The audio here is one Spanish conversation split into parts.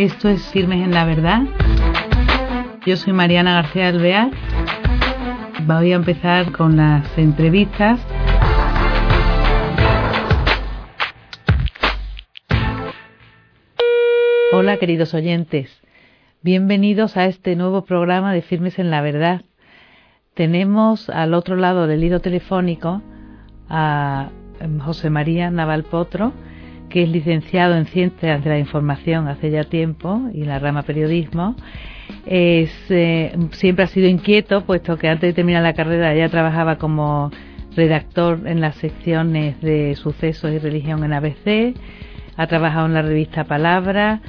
Esto es Firmes en la Verdad. Yo soy Mariana García Alvear. Voy a empezar con las entrevistas. Hola queridos oyentes, bienvenidos a este nuevo programa de Firmes en la Verdad. Tenemos al otro lado del hilo telefónico a José María Naval Potro, que es licenciado en Ciencias de la Información hace ya tiempo y la rama periodismo. Es, eh, siempre ha sido inquieto, puesto que antes de terminar la carrera ya trabajaba como redactor en las secciones de sucesos y religión en ABC, ha trabajado en la revista Palabra,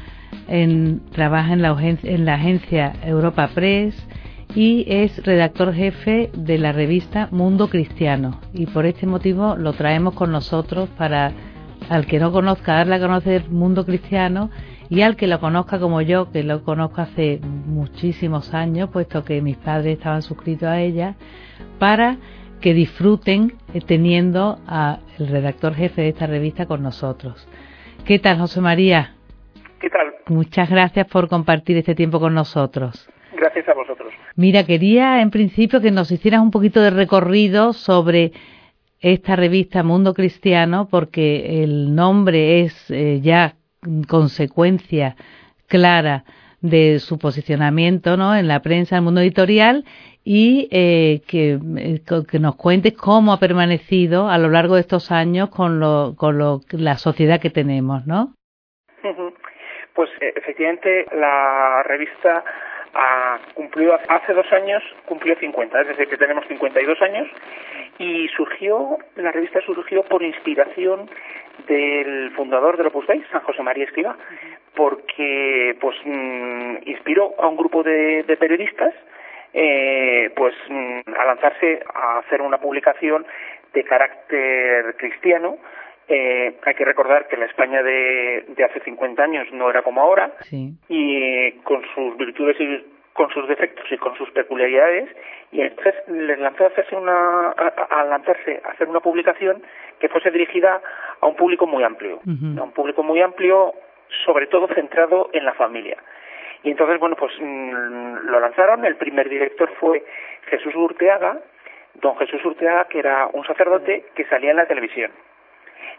trabaja en la agencia Europa Press y es redactor jefe de la revista Mundo Cristiano. Y por este motivo lo traemos con nosotros para al que no conozca, darle a conocer mundo cristiano y al que lo conozca como yo, que lo conozco hace muchísimos años, puesto que mis padres estaban suscritos a ella, para que disfruten eh, teniendo al redactor jefe de esta revista con nosotros. ¿Qué tal, José María? ¿Qué tal? Muchas gracias por compartir este tiempo con nosotros. Gracias a vosotros. Mira, quería en principio que nos hicieras un poquito de recorrido sobre esta revista Mundo Cristiano porque el nombre es eh, ya consecuencia clara de su posicionamiento ¿no? en la prensa, en el mundo editorial y eh, que, eh, que, nos cuentes cómo ha permanecido a lo largo de estos años con, lo, con lo, la sociedad que tenemos, ¿no? Pues efectivamente la revista ha cumplido hace dos años, cumplió 50, es decir, que tenemos 52 años y surgió, la revista surgió por inspiración del fundador del Opus Dei, San José María Escriba, porque pues mm, inspiró a un grupo de, periodistas eh, pues mm, a lanzarse a hacer una publicación de carácter cristiano eh, hay que recordar que la España de, de, hace 50 años no era como ahora. Y con sus virtudes y con sus defectos y con sus peculiaridades y entonces les lanzó a hacerse una a, lanzarse a hacer una publicación que fuese dirigida a un público muy amplio. A un público muy amplio sobre todo centrado en la familia. Y entonces bueno pues mm, lo lanzaron. El primer director fue Jesús Urteaga don Jesús Urteaga que era un sacerdote que salía en la televisión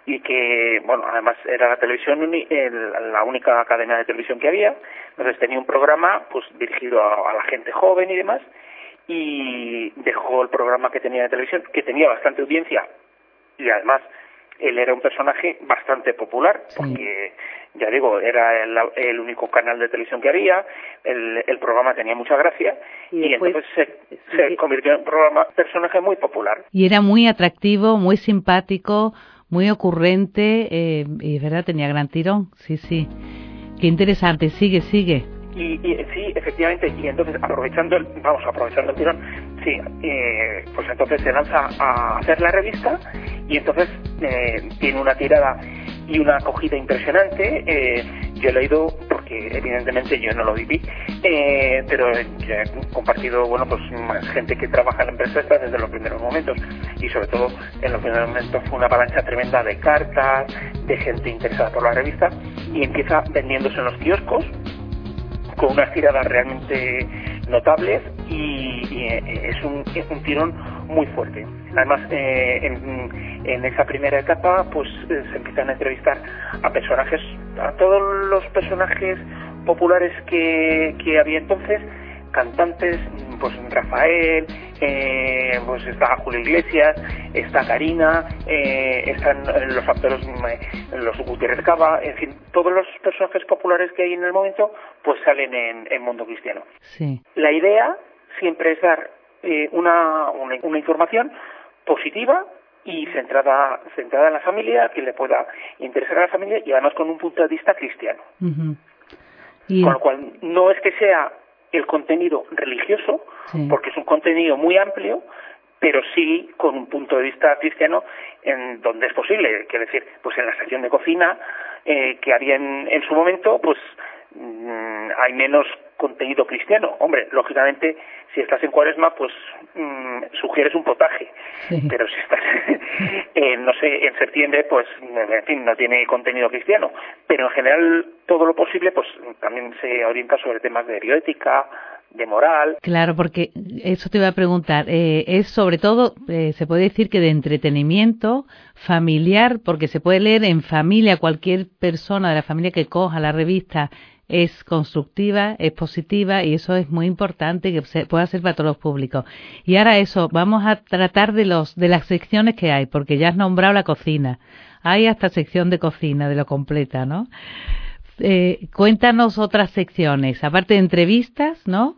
y que, bueno, además era la televisión, la única cadena de televisión que había, entonces tenía un programa pues dirigido a, la gente joven y demás, y dejó el programa que tenía de televisión, que tenía bastante audiencia, y además él era un personaje bastante popular, porque ya digo, era el, único canal de televisión que había, el, el programa tenía mucha gracia y, entonces se, se, convirtió en un programa, personaje muy popular. Y era muy atractivo, muy simpático, muy ocurrente eh, y es verdad, tenía gran tirón, sí, sí. Qué interesante, sigue, sigue. Y, sí, efectivamente, y entonces aprovechando el, vamos, aprovechando el tirón, sí, eh, pues entonces se lanza a hacer la revista y entonces eh, tiene una tirada y una acogida impresionante. Eh, yo he leído, porque evidentemente yo no lo viví, eh, pero he compartido, bueno, pues gente que trabaja en la empresa desde los primeros momentos. Y sobre todo en los primeros momentos fue una avalancha tremenda de cartas, de gente interesada por la revista y empieza vendiéndose en los kioscos con unas tiradas realmente notables y, eh, es, un, es un tirón muy fuerte. Además, eh, en, en, esa primera etapa, pues eh, se empiezan a entrevistar a personajes, a todos los personajes populares que, que había entonces, cantantes, pues Rafael, eh, pues está Julio Iglesias, está Karina, eh, están los actores, los Gutiérrez Cava, en fin, todos los personajes populares que hay en el momento, pues salen en, en Mundo Cristiano. Sí. La idea siempre es dar eh, una, una, información positiva y centrada, centrada en la familia, que le pueda interesar a la familia y además con un punto de vista cristiano. Con lo cual, no es que sea el contenido religioso, porque es un contenido muy amplio, pero sí con un punto de vista cristiano en donde es posible, quiero decir, pues en la sección de cocina eh, que había en, en su momento, pues Mm, hay menos contenido cristiano. Hombre, lógicamente, si estás en cuaresma, pues mm, sugieres un potaje. Pero si estás en, no sé, en septiembre, pues, en fin, no tiene contenido cristiano, pero en general todo lo posible, pues también se orienta sobre temas de bioética, de moral. Claro, porque eso te iba a preguntar. Eh, es sobre todo, eh, se puede decir que de entretenimiento familiar, porque se puede leer en familia, cualquier persona de la familia que coja la revista es constructiva, es positiva y eso es muy importante que se pueda ser para todos los públicos. Y ahora eso, vamos a tratar de los de las secciones que hay, porque ya has nombrado la cocina. Hay hasta sección de cocina, de lo completa, ¿no? Eh, cuéntanos otras secciones, aparte de entrevistas, ¿no?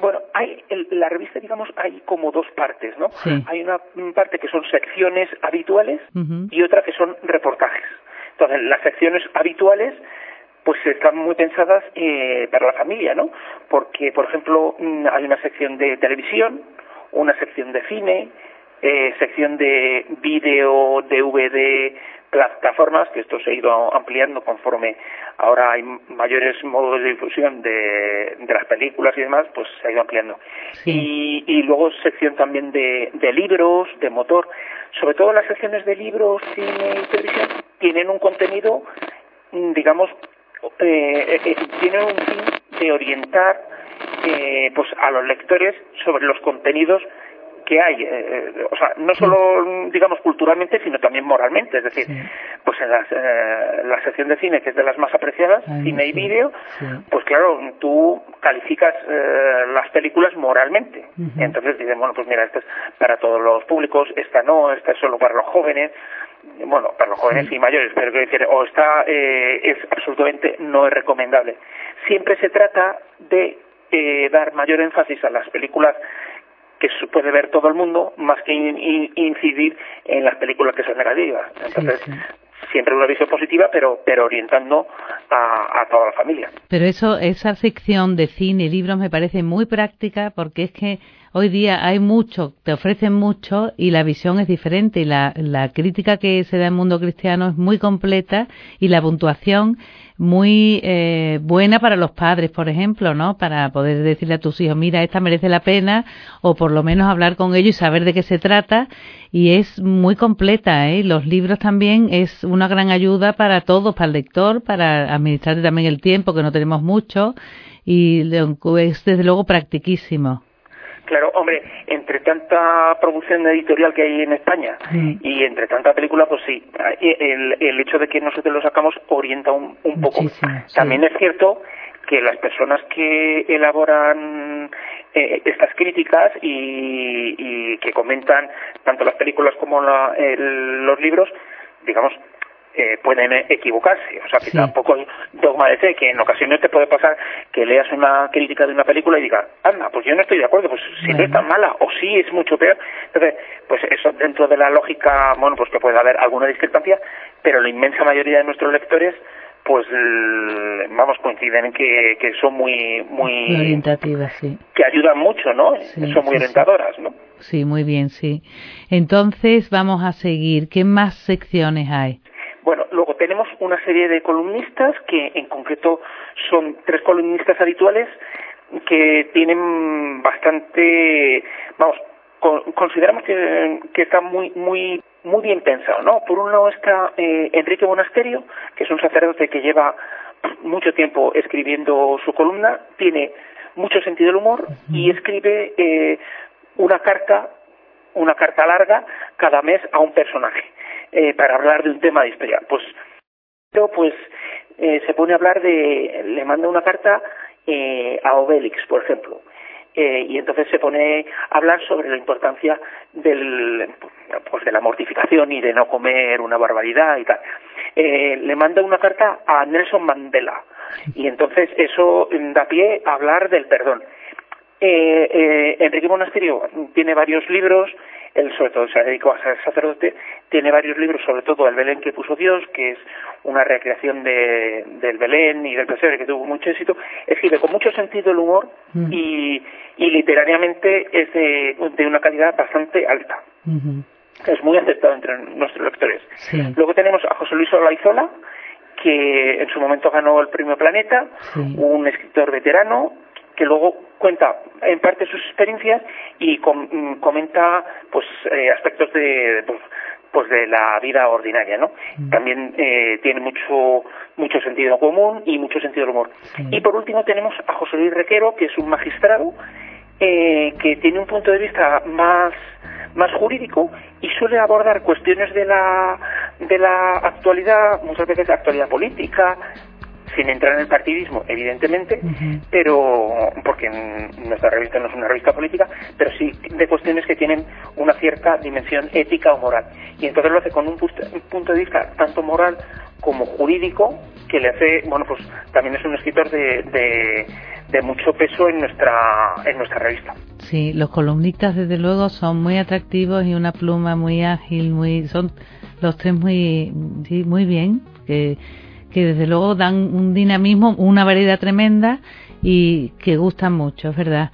Bueno, hay la revista, digamos, hay como dos partes, ¿no? Hay una parte que son secciones habituales y otra que son reportajes. Entonces, las secciones habituales pues están muy pensadas eh, para la familia, ¿no? Porque, por ejemplo, mm, hay una sección de televisión, una sección de cine, eh, sección de vídeo, DVD, plataformas, que esto se ha ido ampliando conforme ahora hay mayores modos de difusión de, de las películas y demás, pues se ha ido ampliando. Y, y luego sección también de, de libros, de motor. Sobre todo las secciones de libros, cine y televisión tienen un contenido, mm, digamos, eh, eh, tienen un fin de orientar eh, pues a los lectores sobre los contenidos que hay, eh, eh, o sea, no solo, digamos, culturalmente, sino también moralmente. Es decir, pues en eh, la sección de cine, que es de las más apreciadas, cine y vídeo, pues claro, tú calificas las películas moralmente. Entonces dices, bueno, pues mira, esta es para todos los públicos, esta no, esta es solo para los jóvenes bueno, para los jóvenes y mayores, pero quiero decir, o está, es absolutamente no es recomendable. Siempre se trata de dar mayor énfasis a las películas que puede ver todo el mundo más que incidir en las películas que son negativas. Entonces, siempre una visión positiva, pero, pero orientando a, a, toda la familia. Pero eso, esa sección de cine y libros me parece muy práctica porque es que hoy día hay mucho, te ofrecen mucho y la visión es diferente y la, la crítica que se da en el mundo cristiano es muy completa y la puntuación muy eh, buena para los padres, por ejemplo, ¿no? Para poder decirle a tus hijos, mira, esta merece la pena, o por lo menos hablar con ellos y saber de qué se trata. Y es muy completa, ¿eh? Los libros también es una gran ayuda para todos, para el lector, para administrar también el tiempo, que no tenemos mucho, y es desde luego practiquísimo. Claro, hombre, entre tanta producción editorial que hay en España y entre tanta película, pues sí, el, el, hecho de que nosotros lo sacamos orienta un, un poco. También es cierto que las personas que elaboran eh, estas críticas y, y, que comentan tanto las películas como la, el, los libros, digamos, eh, pueden equivocarse. O sea, que tampoco es dogma de fe, que en ocasiones te puede pasar que leas una crítica de una película y digas, anda, pues yo no estoy de acuerdo, pues si no es tan mala, o sí es mucho peor. Entonces, pues eso dentro de la lógica, bueno, pues que puede haber alguna discrepancia, pero la inmensa mayoría de nuestros lectores pues vamos coinciden en que, que son muy muy orientativas sí. que ayudan mucho no son muy orientadoras no sí muy bien sí. Entonces vamos a seguir. Qué más secciones hay una serie de columnistas que en concreto son tres columnistas habituales que tienen bastante, vamos, consideramos que, que, está muy muy muy bien pensado, ¿no? Por un lado está eh, Enrique Monasterio, que es un sacerdote que lleva mucho tiempo escribiendo su columna, tiene mucho sentido del humor y escribe eh, una carta, una carta larga cada mes a un personaje eh, para hablar de un tema de historia. Pues, pues eh, se pone a hablar de, le manda una carta eh, a Obélix, por ejemplo. Eh, y entonces se pone a hablar sobre la importancia del, pues de la mortificación y de no comer una barbaridad y tal. Eh, le manda una carta a Nelson Mandela y entonces eso da pie a hablar del perdón. Eh, eh, Enrique Monasterio tiene varios libros, él sobre todo se dedicó a ser sacerdote, tiene varios libros, sobre todo El Belén que puso Dios, que es una recreación de, del Belén y del pesebre que tuvo mucho éxito, escribe con mucho sentido el humor mm. y, y literariamente es de, de, una calidad bastante alta. Es muy aceptado entre nuestros lectores. Luego tenemos a José Luis Olaizola, que en su momento ganó el premio Planeta, un escritor veterano que luego cuenta en parte sus experiencias y com mm, comenta pues eh, aspectos de pues, pues de la vida ordinaria, ¿no? Mm. También eh, tiene mucho mucho sentido común y mucho sentido del humor. Y por último tenemos a José Luis Requero, que es un magistrado eh, que tiene un punto de vista más más jurídico y suele abordar cuestiones de la de la actualidad, muchas veces actualidad política, sin entrar en el partidismo, evidentemente, pero porque nuestra revista no es una revista política, pero sí de cuestiones que tienen una cierta dimensión ética o moral. Y entonces lo hace con un, punto de vista tanto moral como jurídico, que le hace, bueno, pues también es un escritor de, de, de mucho peso en nuestra, en nuestra revista. Sí, los columnistas desde luego son muy atractivos y una pluma muy ágil, muy, son los tres muy, sí, muy bien, que que desde luego dan un dinamismo, una variedad tremenda y que gustan mucho, es verdad.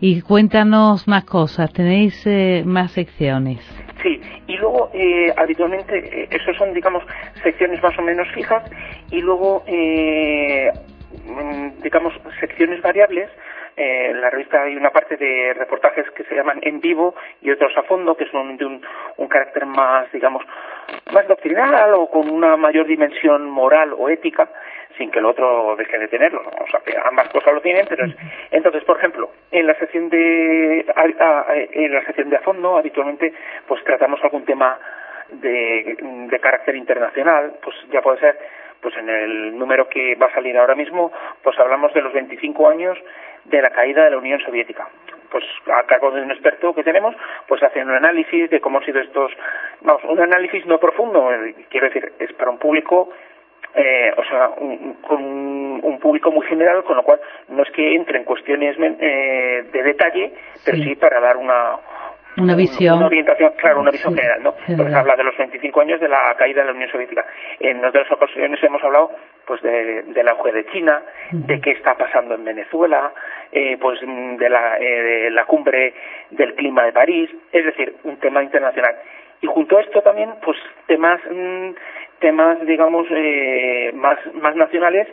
Y cuéntanos más cosas, tenéis eh, más secciones. Sí, y luego eh, habitualmente, eh, esos son, digamos, secciones más o menos fijas, y luego, mm, digamos, secciones variables eh, en la revista hay una parte de reportajes que se llaman en vivo y otros a fondo, que son de un, un carácter más, digamos, más doctrinal o con una mayor dimensión moral o ética, sin que el otro deje de tenerlo. O sea, que ambas cosas lo tienen, pero es... entonces, por ejemplo, en la sección de en la sección de a fondo, habitualmente, pues tratamos algún tema de, de carácter internacional, pues ya puede ser pues en el número que va a salir ahora mismo, pues hablamos de los 25 años de la caída de la Unión Soviética. Pues a cargo de un experto que tenemos, pues hace un análisis de cómo han sido estos, vamos, un análisis no profundo, eh, quiero decir, es para un público eh, o sea, un, con un público muy general, con lo cual no es que entre en cuestiones eh, de detalle, pero sí para dar una, una visión. Una orientación, claro, una visión general, ¿no? Entonces habla de los 25 años de la caída de la Unión Soviética. En otras ocasiones hemos hablado, pues, de, del auge de China, de qué está pasando en Venezuela, eh, pues, de la, eh, de la cumbre del clima de París, es decir, un tema internacional. Y junto a esto también, pues, temas, mm, temas, digamos, eh, más, más nacionales,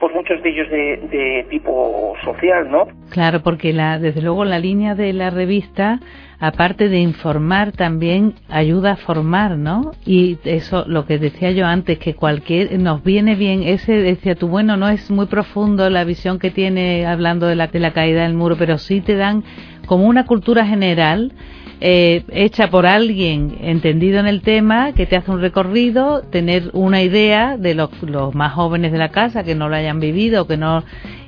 pues muchos de ellos de, de, tipo social, ¿no? Claro, porque la, desde luego la línea de la revista aparte de informar, también ayuda a formar, ¿no? Y eso, lo que decía yo antes, que cualquier, nos viene bien, ese, decía tú, bueno, no es muy profundo la visión que tiene hablando de la, de la caída del muro, pero sí te dan como una cultura general, eh, hecha por alguien entendido en el tema, que te hace un recorrido, tener una idea de los, más jóvenes de la casa que no lo hayan vivido, que no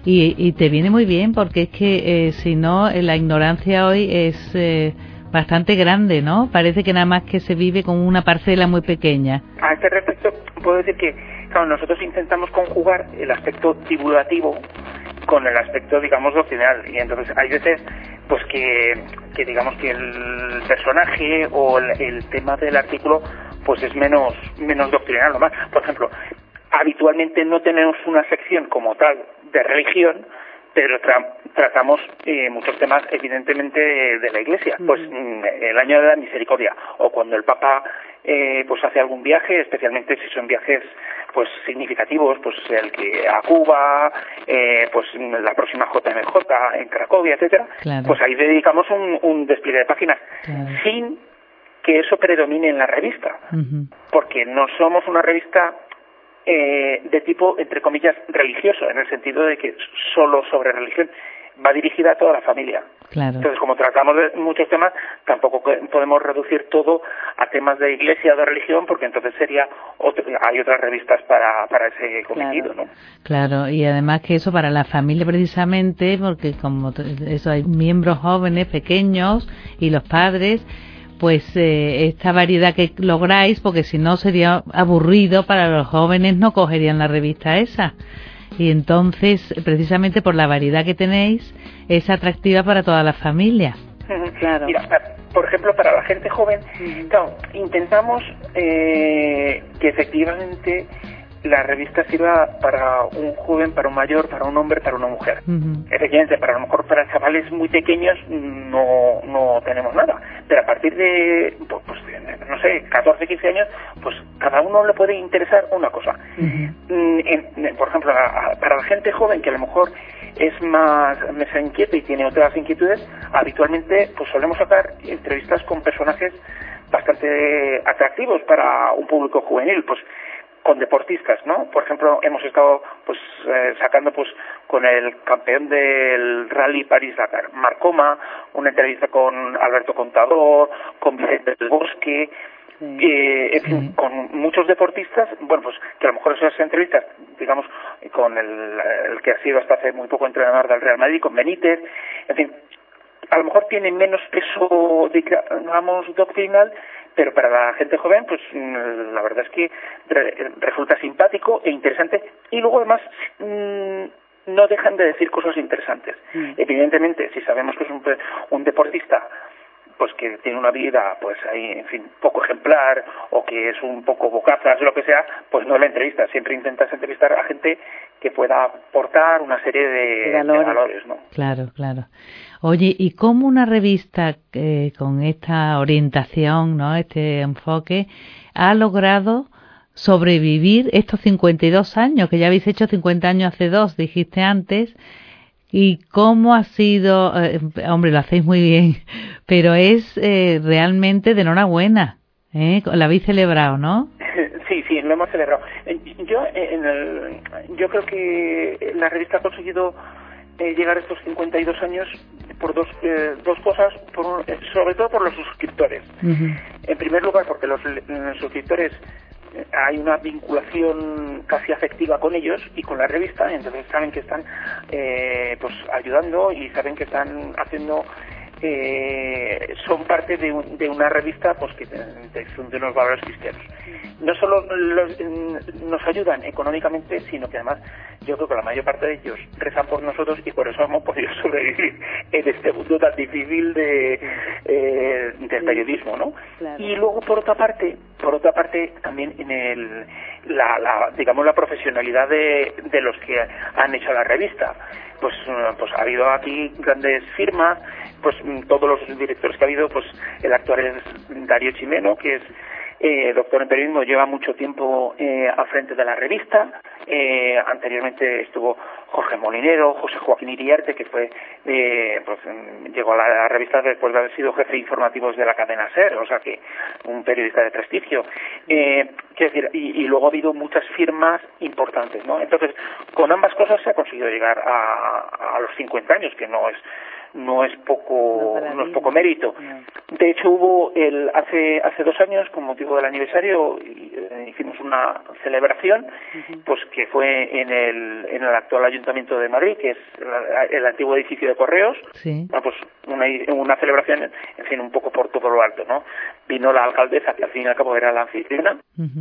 y, te viene muy bien porque es que eh, si no eh, la ignorancia hoy es eh, bastante grande, ¿no? Parece que nada más que se vive con una parcela muy pequeña. A este respecto puedo decir que claro, nosotros intentamos conjugar el aspecto divulgativo con el aspecto, digamos, doctrinal. Y entonces hay veces, pues que, que digamos que el personaje o el, el, tema del artículo, pues es menos, menos doctrinal nomás. Por ejemplo, habitualmente no tenemos una sección como tal de religión, pero tratamos eh, muchos temas evidentemente de, la Iglesia, pues mm, el año de la misericordia o cuando el Papa eh, pues hace algún viaje, especialmente si son viajes pues significativos, pues el que a Cuba, eh, pues la próxima JMJ en Cracovia, etcétera, pues ahí dedicamos un, un despliegue de páginas sin que eso predomine en la revista, porque no somos una revista eh, de tipo, entre comillas, religioso, en el sentido de que solo sobre religión va dirigida a toda la familia. Entonces, como tratamos de muchos temas, tampoco podemos reducir todo a temas de iglesia o de religión, porque entonces sería hay otras revistas para, para ese cometido, claro. ¿no? Claro, y además que eso para la familia precisamente, porque como eso hay miembros jóvenes, pequeños, y los padres, pues eh, esta variedad que lográis, porque si no sería aburrido para los jóvenes, no cogerían la revista esa. Y entonces, precisamente por la variedad que tenéis, es atractiva para toda la familia. Claro. Mira, por ejemplo, para la gente joven, intentamos eh, que efectivamente la revista sirva para un joven, para un mayor, para un hombre, para una mujer. Efectivamente, para lo mejor para chavales muy pequeños no, no tenemos nada, pero a partir de, pues no sé, 14, 15 años, pues cada uno le puede interesar una cosa. Mm, por ejemplo, para la gente joven que a lo mejor es más, se inquieta y tiene otras inquietudes, habitualmente pues solemos sacar entrevistas con personajes bastante atractivos para un público juvenil, pues con deportistas, ¿no? Por ejemplo, hemos estado pues eh, sacando pues con el campeón del Rally París Dakar, Marcoma, una entrevista con Alberto Contador, con Vicente del Bosque, eh, en fin, con muchos deportistas, bueno, pues que a lo mejor esas entrevistas, digamos, con el, el que ha sido hasta hace muy poco entrenador del Real Madrid, con Benítez, en fin, a lo mejor tiene menos peso, digamos, doctrinal, pero para la gente joven, pues mm, la verdad es que resulta simpático e interesante y luego además mm, no dejan de decir cosas interesantes. Mm. Evidentemente, si sabemos que es un, un deportista pues que tiene una vida pues ahí en fin poco ejemplar o que es un poco bocazas lo que sea pues no la entrevista siempre intentas entrevistar a gente que pueda aportar una serie de, valores. no claro claro oye y cómo una revista eh, con esta orientación no este enfoque ha logrado sobrevivir estos 52 años que ya habéis hecho 50 años hace dos dijiste antes ¿Y cómo ha sido? Eh, hombre, lo hacéis muy bien, pero es eh, realmente de enhorabuena. ¿eh? La habéis celebrado, ¿no? Sí, sí, lo hemos celebrado. Yo, en el, yo creo que la revista ha conseguido llegar a estos 52 años por dos, dos cosas, por, sobre todo por los suscriptores. En primer lugar, porque los suscriptores hay una vinculación casi afectiva con ellos y con la revista, entonces saben que están eh, pues ayudando y saben que están haciendo eh, son parte de, de, una revista pues que son de unos valores cristianos. No solo nos ayudan económicamente, sino que además yo creo que la mayor parte de ellos rezan por nosotros y por eso hemos podido sobrevivir en este mundo tan difícil de, eh, del periodismo, ¿no? Y luego por otra parte, por otra parte también en el la, la digamos la profesionalidad de, de los que han hecho la revista pues, pues ha habido aquí grandes firmas, pues todos los directores que ha habido, pues el actual es Darío Chimeno, que es eh, doctor en periodismo, lleva mucho tiempo eh, al frente de la revista. Eh, anteriormente estuvo Jorge Molinero, José Joaquín Iriarte, que fue, eh, pues, llegó a la, revista después de haber sido jefe de informativos de la cadena SER, o sea que un periodista de prestigio. Eh, decir, y, y, luego ha habido muchas firmas importantes, ¿no? Entonces, con ambas cosas se ha conseguido llegar a, a los 50 años, que no es no es poco no, es poco mérito. De hecho hubo el hace hace dos años con motivo del aniversario eh, hicimos una celebración pues que fue en el en el actual ayuntamiento de Madrid que es el, antiguo edificio de correos. Sí. pues una, una celebración en fin un poco por todo lo alto no vino la alcaldesa que al fin y al cabo era la anfitriona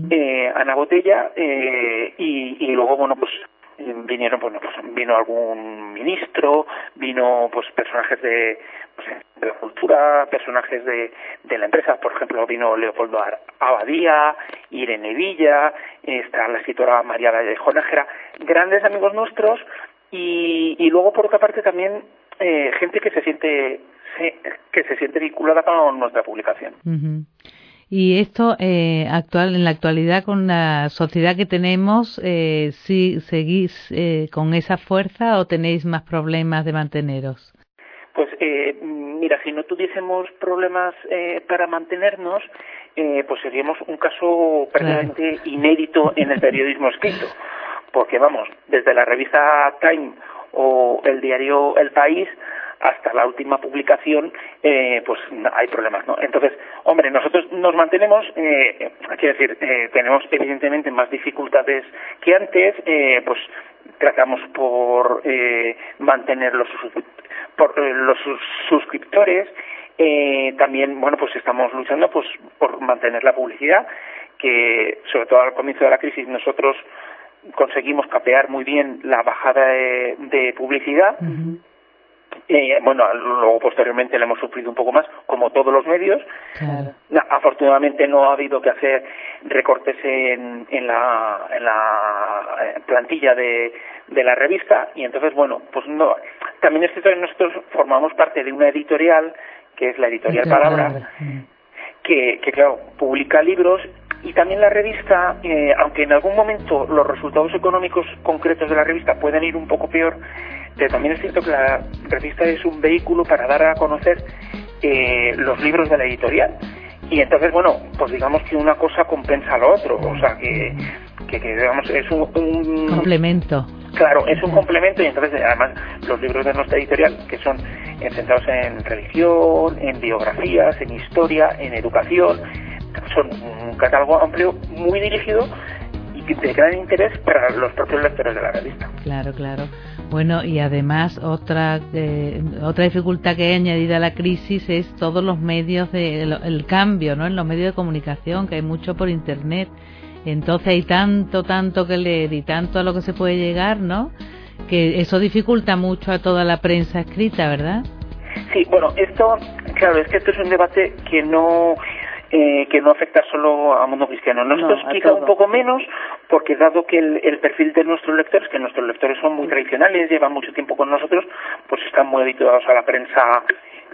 eh, Ana Botella eh, y, y luego bueno pues vinieron pues vino algún ministro vino pues personajes de, pues, de cultura personajes de, de la empresa. Por ejemplo vino Leopoldo Abadía Irene Villa está la escritora María de Jonájera grandes amigos nuestros. Y, y luego por otra parte también eh, gente que se siente que se siente vinculada con nuestra publicación y esto eh, actual en la actualidad con la sociedad que tenemos, eh, si seguís eh, con esa fuerza o tenéis más problemas de manteneros. Pues eh, mira, si no tuviésemos problemas eh, para mantenernos, eh, pues seríamos un caso prácticamente inédito en el periodismo escrito, porque vamos, desde la revista Time o el diario El País hasta la última publicación, eh, pues hay problemas, ¿no? Entonces, hombre, nosotros nos mantenemos, eh, quiero decir, eh, tenemos evidentemente más dificultades que antes, eh, pues tratamos por eh, mantener los, por, eh, los suscriptores, eh, también, bueno, pues estamos luchando pues por mantener la publicidad, que sobre todo al comienzo de la crisis nosotros conseguimos capear muy bien la bajada de, de publicidad. Eh, bueno, luego posteriormente le hemos sufrido un poco más, como todos los medios. Afortunadamente no ha habido que hacer recortes en, en, la, en la eh, plantilla de, de la revista y entonces, bueno, pues no. También es cierto que nosotros formamos parte de una editorial, que es la editorial Palabra, que, que claro, publica libros y también la revista, eh, aunque en algún momento los resultados económicos concretos de la revista pueden ir un poco peor, pero también es cierto que la revista es un vehículo para dar a conocer eh, los libros de la editorial. y entonces, bueno, pues digamos que una cosa compensa a lo otro, o sea que, que, digamos es un, complemento. Claro, es un complemento y entonces además los libros de nuestra editorial que son centrados en religión, en biografías, en historia, en educación, son un catálogo amplio muy dirigido y de gran interés para los propios lectores de la revista. Claro, claro. Bueno, y además otra eh, otra dificultad que he añadido a la crisis es todos los medios de el, cambio, ¿no? En los medios de comunicación, que hay mucho por internet. Entonces hay tanto, tanto que leer y tanto a lo que se puede llegar, ¿no? Que eso dificulta mucho a toda la prensa escrita, ¿verdad? Sí, bueno, esto, claro, es que esto es un debate que no eh, que no afecta solo al mundo cristiano. Nosotros quizá un poco menos, porque dado que el, perfil de nuestros lectores, que nuestros lectores son muy tradicionales, llevan mucho tiempo con nosotros, pues están muy habituados a la prensa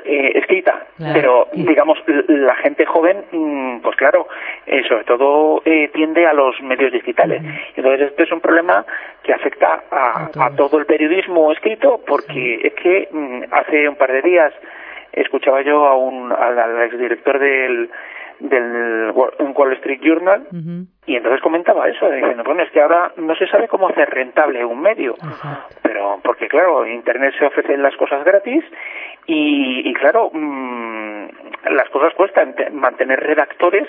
eh, escrita, pero digamos la gente joven, mm, pues claro, eh, sobre todo eh, tiende a los medios digitales. Entonces este es un problema que afecta a, todo el periodismo escrito, porque es que mm, hace un par de días escuchaba yo a un al exdirector del del Wall Street Journal y entonces comentaba eso diciendo bueno es que ahora no se sabe cómo hacer rentable un medio pero porque claro internet se ofrecen las cosas gratis y, claro mm, las cosas cuestan. Mantener redactores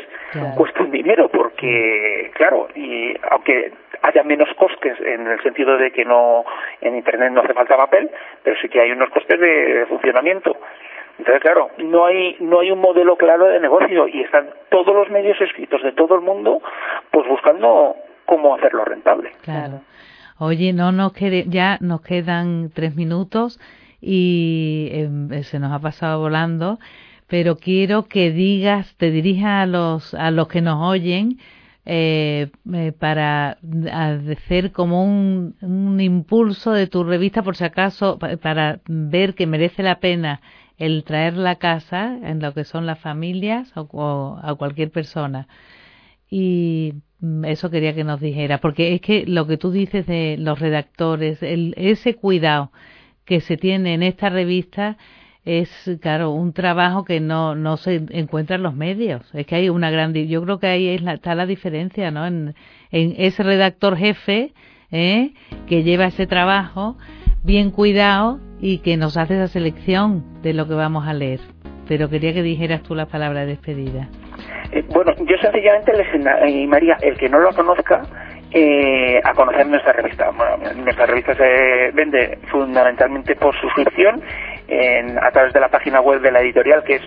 cuesta un dinero porque claro y aunque haya menos costes en el sentido de que no en internet no hace falta papel pero sí que hay unos costes de funcionamiento entonces, claro, no hay, no hay un modelo claro de negocio y están todos los medios escritos de todo el mundo pues buscando cómo hacerlo rentable. Claro. Oye, no nos quede, ya nos quedan tres minutos y em, se nos ha pasado volando, pero quiero que digas, te dirijas a los, a los que nos oyen, eh, eh, para hacer como un, un impulso de tu revista, por si acaso, para ver que merece la pena el traer la casa en lo que son las familias o, a cualquier persona. Y mm, eso quería que nos dijera, porque es que lo que tú dices de los redactores, el, ese cuidado que se tiene en esta revista es, claro, un trabajo que no, no se encuentra en los medios. Es que hay una gran, yo creo que ahí es está la diferencia, ¿no? En, en ese redactor jefe, ¿eh? que lleva ese trabajo bien cuidado y que nos hace esa selección de lo que vamos a leer. Pero quería que dijeras tú la palabra de despedida. Eh, bueno, yo sencillamente les eh, María, el que no lo conozca, eh, a conocer nuestra revista. Bueno, nuestra revista se vende fundamentalmente por suscripción en, a través de la página web de la editorial que es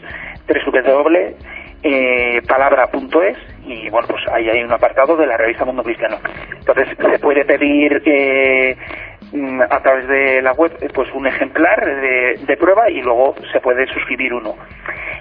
www.palabra.es y bueno, pues ahí hay un apartado de la revista Mundo Cristiano. Entonces se puede pedir eh, a través de la web eh, pues un ejemplar de, prueba y luego se puede suscribir uno.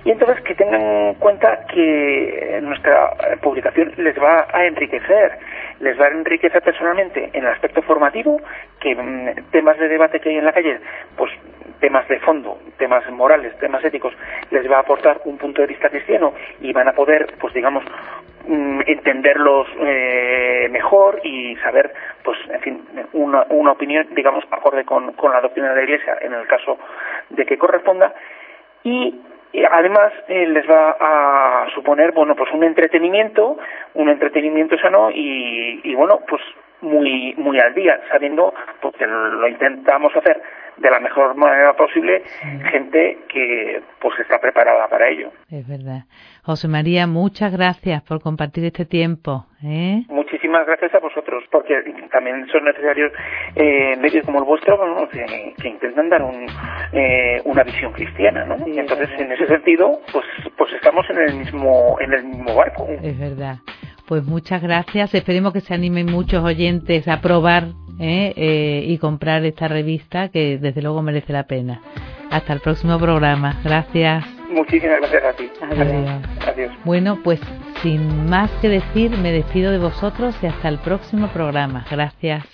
Y entonces que tengan en cuenta que nuestra publicación les va a enriquecer, les va a enriquecer personalmente en el aspecto formativo, que mm, temas de debate que hay en la calle, pues temas de fondo, temas morales, temas éticos, les va a aportar un punto de vista cristiano y van a poder, pues digamos, mm, entenderlos eh, mejor y saber, pues, en fin, una, una opinión, digamos, acorde con, con la doctrina de la Iglesia en el caso de que corresponda. Y además eh, les va a suponer bueno pues un entretenimiento un entretenimiento sano y, y bueno pues muy muy al día sabiendo pues, que lo intentamos hacer de la mejor manera posible gente que pues está preparada para ello. Es verdad. José María, muchas gracias por compartir este tiempo. ¿eh? Muchísimas gracias a vosotros, porque también son necesarios eh, medios como el vuestro que, intentan dar un, eh, una visión cristiana, ¿no? y entonces, en ese sentido, pues, pues estamos en el mismo en el mismo barco. Es verdad. Pues muchas gracias. Esperemos que se animen muchos oyentes a probar ¿eh? Eh, y comprar esta revista que desde luego merece la pena. Hasta el próximo programa. Gracias. Muchísimas gracias a ti. Adiós. Bueno, pues sin más que decir, me despido de vosotros y hasta el próximo programa. Gracias.